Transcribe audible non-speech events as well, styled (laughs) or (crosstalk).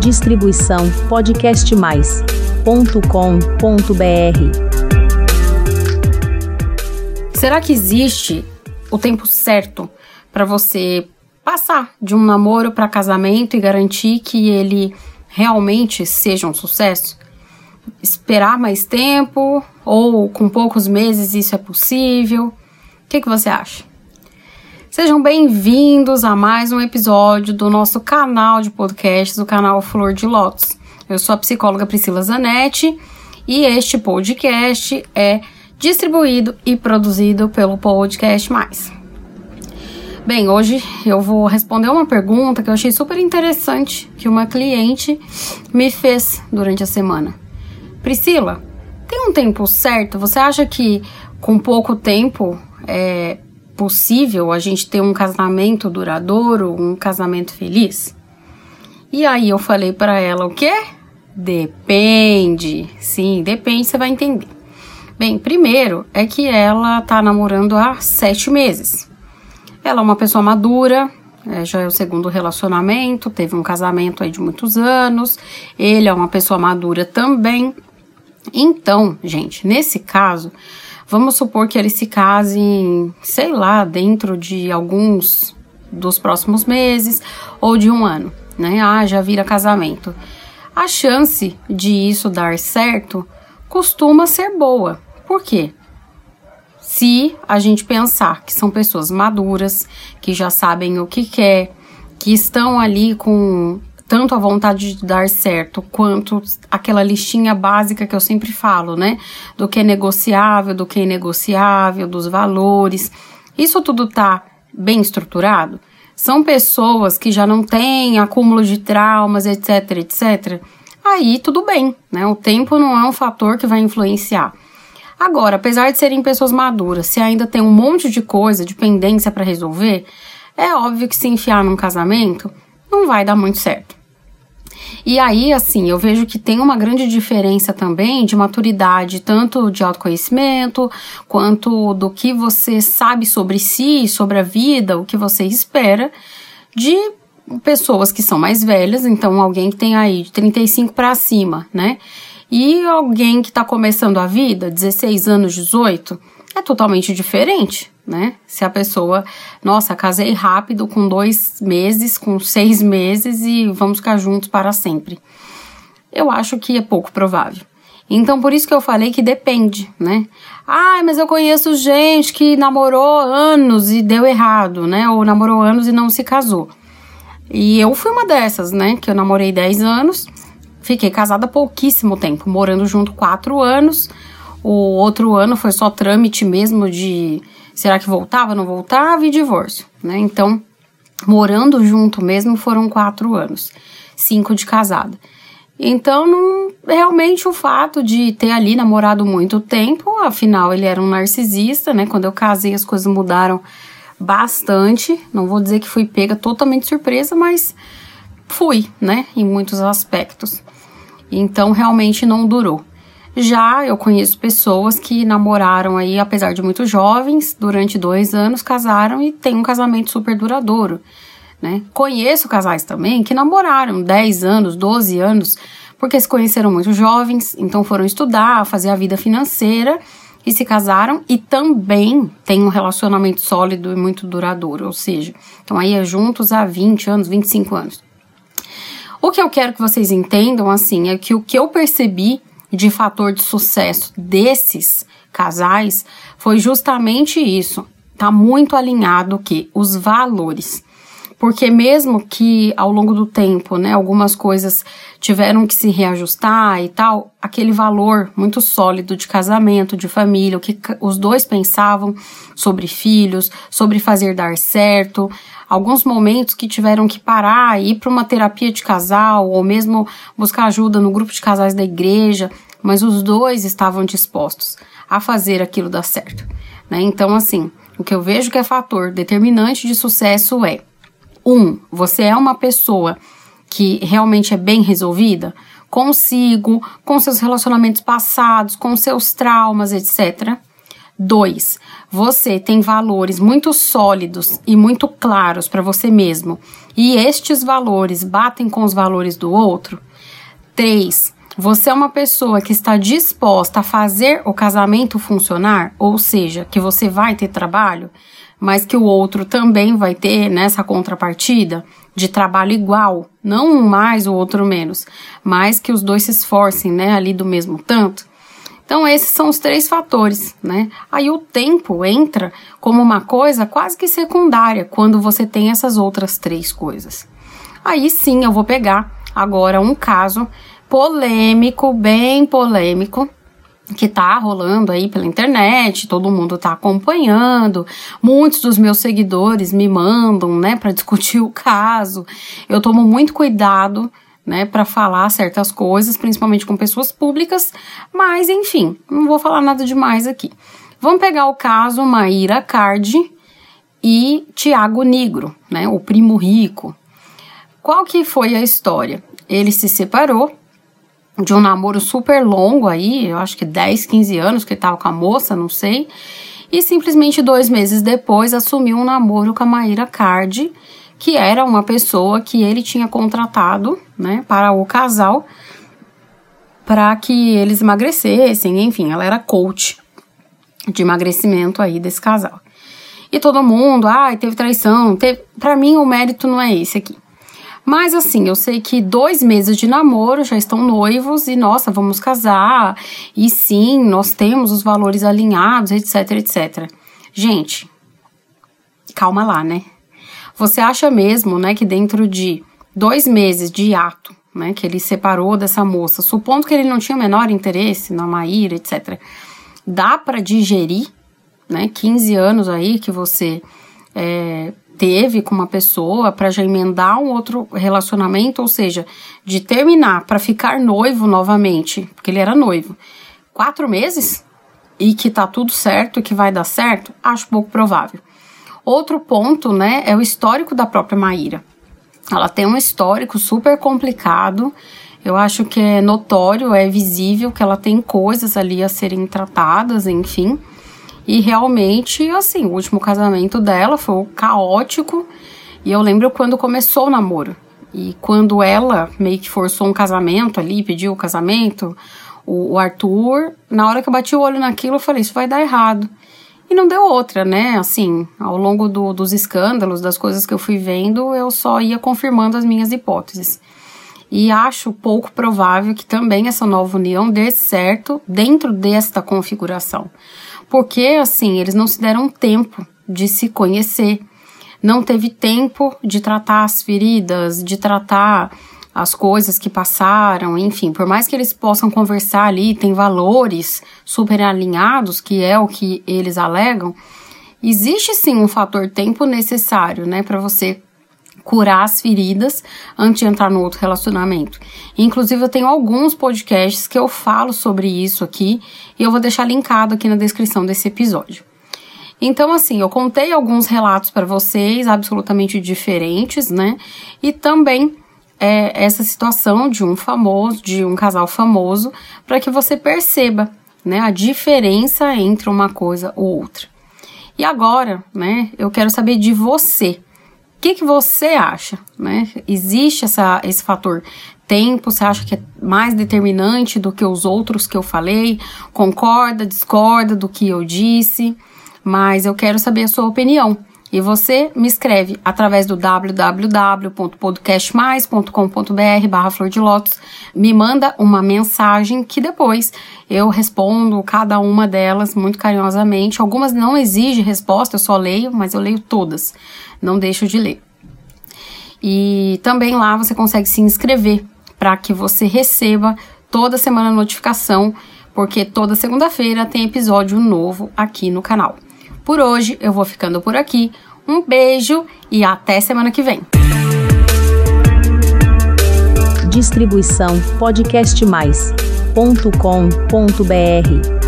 Distribuição podcastmais.com.br. Será que existe o tempo certo para você passar de um namoro para casamento e garantir que ele realmente seja um sucesso? Esperar mais tempo ou com poucos meses isso é possível? O que, que você acha? Sejam bem-vindos a mais um episódio do nosso canal de podcasts, o canal Flor de Lótus. Eu sou a psicóloga Priscila Zanetti e este podcast é distribuído e produzido pelo Podcast Mais. Bem, hoje eu vou responder uma pergunta que eu achei super interessante que uma cliente me fez durante a semana. Priscila, tem um tempo certo? Você acha que com pouco tempo é, possível a gente ter um casamento duradouro, um casamento feliz? E aí eu falei para ela o quê? Depende. Sim, depende, você vai entender. Bem, primeiro é que ela tá namorando há sete meses. Ela é uma pessoa madura, é, já é o segundo relacionamento, teve um casamento aí de muitos anos. Ele é uma pessoa madura também. Então, gente, nesse caso, Vamos supor que eles se casem, sei lá, dentro de alguns dos próximos meses ou de um ano, né? Ah, já vira casamento. A chance de isso dar certo costuma ser boa. Por quê? Se a gente pensar que são pessoas maduras, que já sabem o que quer, que estão ali com tanto a vontade de dar certo quanto aquela listinha básica que eu sempre falo, né? Do que é negociável, do que é inegociável, dos valores. Isso tudo tá bem estruturado? São pessoas que já não têm acúmulo de traumas, etc, etc. Aí tudo bem, né? O tempo não é um fator que vai influenciar. Agora, apesar de serem pessoas maduras, se ainda tem um monte de coisa, de pendência para resolver, é óbvio que se enfiar num casamento não vai dar muito certo. E aí, assim, eu vejo que tem uma grande diferença também de maturidade, tanto de autoconhecimento, quanto do que você sabe sobre si, sobre a vida, o que você espera, de pessoas que são mais velhas, então alguém que tem aí de 35 para cima, né? E alguém que está começando a vida, 16 anos, 18, é totalmente diferente né? Se a pessoa, nossa, casei rápido com dois meses, com seis meses e vamos ficar juntos para sempre. Eu acho que é pouco provável. Então, por isso que eu falei que depende, né? Ah, mas eu conheço gente que namorou anos e deu errado, né? Ou namorou anos e não se casou. E eu fui uma dessas, né? Que eu namorei 10 anos, fiquei casada pouquíssimo tempo, morando junto quatro anos. O outro ano foi só trâmite mesmo de Será que voltava, não voltava e divórcio, né? Então, morando junto mesmo foram quatro anos, cinco de casada. Então, não, realmente o fato de ter ali namorado muito tempo, afinal ele era um narcisista, né? Quando eu casei as coisas mudaram bastante. Não vou dizer que fui pega totalmente surpresa, mas fui, né? Em muitos aspectos. Então, realmente não durou. Já eu conheço pessoas que namoraram aí, apesar de muito jovens, durante dois anos casaram e tem um casamento super duradouro, né? Conheço casais também que namoraram 10 anos, 12 anos, porque se conheceram muito jovens, então foram estudar, fazer a vida financeira e se casaram e também tem um relacionamento sólido e muito duradouro, ou seja, estão aí é juntos há 20 anos, 25 anos. O que eu quero que vocês entendam, assim, é que o que eu percebi de fator de sucesso desses casais foi justamente isso. Tá muito alinhado que os valores. Porque mesmo que ao longo do tempo, né, algumas coisas tiveram que se reajustar e tal, aquele valor muito sólido de casamento, de família, o que os dois pensavam sobre filhos, sobre fazer dar certo, alguns momentos que tiveram que parar, ir para uma terapia de casal ou mesmo buscar ajuda no grupo de casais da igreja, mas os dois estavam dispostos a fazer aquilo dar certo. Né? Então, assim, o que eu vejo que é fator determinante de sucesso é: um, você é uma pessoa que realmente é bem resolvida consigo, com seus relacionamentos passados, com seus traumas, etc. Dois, você tem valores muito sólidos e muito claros para você mesmo e estes valores batem com os valores do outro. Três, você é uma pessoa que está disposta a fazer o casamento funcionar, ou seja, que você vai ter trabalho, mas que o outro também vai ter nessa contrapartida de trabalho igual, não um mais, o outro menos, mas que os dois se esforcem, né, ali do mesmo tanto. Então, esses são os três fatores, né? Aí o tempo entra como uma coisa quase que secundária quando você tem essas outras três coisas. Aí sim eu vou pegar agora um caso polêmico, bem polêmico, que tá rolando aí pela internet, todo mundo tá acompanhando. Muitos dos meus seguidores me mandam, né, para (laughs) discutir o caso. Eu tomo muito cuidado né, para falar certas coisas, principalmente com pessoas públicas, mas enfim, não vou falar nada demais aqui. Vamos pegar o caso Maíra Cardi e Tiago Negro, né, o primo rico. Qual que foi a história? Ele se separou de um namoro super longo aí, eu acho que 10, 15 anos que ele tava com a moça, não sei, e simplesmente dois meses depois assumiu um namoro com a Maíra Cardi, que era uma pessoa que ele tinha contratado, né, para o casal, para que eles emagrecessem, enfim, ela era coach de emagrecimento aí desse casal. E todo mundo, ai, ah, teve traição, teve... para mim o mérito não é esse aqui. Mas assim, eu sei que dois meses de namoro já estão noivos e nossa, vamos casar. E sim, nós temos os valores alinhados, etc, etc. Gente, calma lá, né? Você acha mesmo, né, que dentro de dois meses de ato, né, que ele separou dessa moça, supondo que ele não tinha o menor interesse na Maíra, etc., dá para digerir, né, 15 anos aí que você é, teve com uma pessoa para já emendar um outro relacionamento, ou seja, de terminar para ficar noivo novamente, porque ele era noivo, quatro meses e que tá tudo certo, que vai dar certo, acho pouco provável. Outro ponto, né, é o histórico da própria Maíra. Ela tem um histórico super complicado. Eu acho que é notório, é visível que ela tem coisas ali a serem tratadas, enfim. E realmente, assim, o último casamento dela foi caótico. E eu lembro quando começou o namoro. E quando ela meio que forçou um casamento ali, pediu o casamento, o, o Arthur, na hora que eu bati o olho naquilo, eu falei: Isso vai dar errado. E não deu outra, né? Assim, ao longo do, dos escândalos, das coisas que eu fui vendo, eu só ia confirmando as minhas hipóteses. E acho pouco provável que também essa nova união dê certo dentro desta configuração. Porque, assim, eles não se deram tempo de se conhecer, não teve tempo de tratar as feridas, de tratar as coisas que passaram, enfim, por mais que eles possam conversar ali, tem valores super alinhados, que é o que eles alegam, existe sim um fator tempo necessário, né, para você curar as feridas antes de entrar no outro relacionamento. Inclusive, eu tenho alguns podcasts que eu falo sobre isso aqui e eu vou deixar linkado aqui na descrição desse episódio. Então, assim, eu contei alguns relatos para vocês, absolutamente diferentes, né? E também é, essa situação de um famoso, de um casal famoso, para que você perceba né, a diferença entre uma coisa ou outra. E agora, né, eu quero saber de você. O que, que você acha? Né? Existe essa, esse fator tempo? Você acha que é mais determinante do que os outros que eu falei? Concorda, discorda do que eu disse? Mas eu quero saber a sua opinião. E você me escreve através do www.podcastmais.com.br barra flor de lótus, me manda uma mensagem que depois eu respondo cada uma delas muito carinhosamente. Algumas não exigem resposta, eu só leio, mas eu leio todas, não deixo de ler. E também lá você consegue se inscrever para que você receba toda semana notificação, porque toda segunda-feira tem episódio novo aqui no canal. Por hoje eu vou ficando por aqui. Um beijo e até semana que vem. Distribuição podcastmais.com.br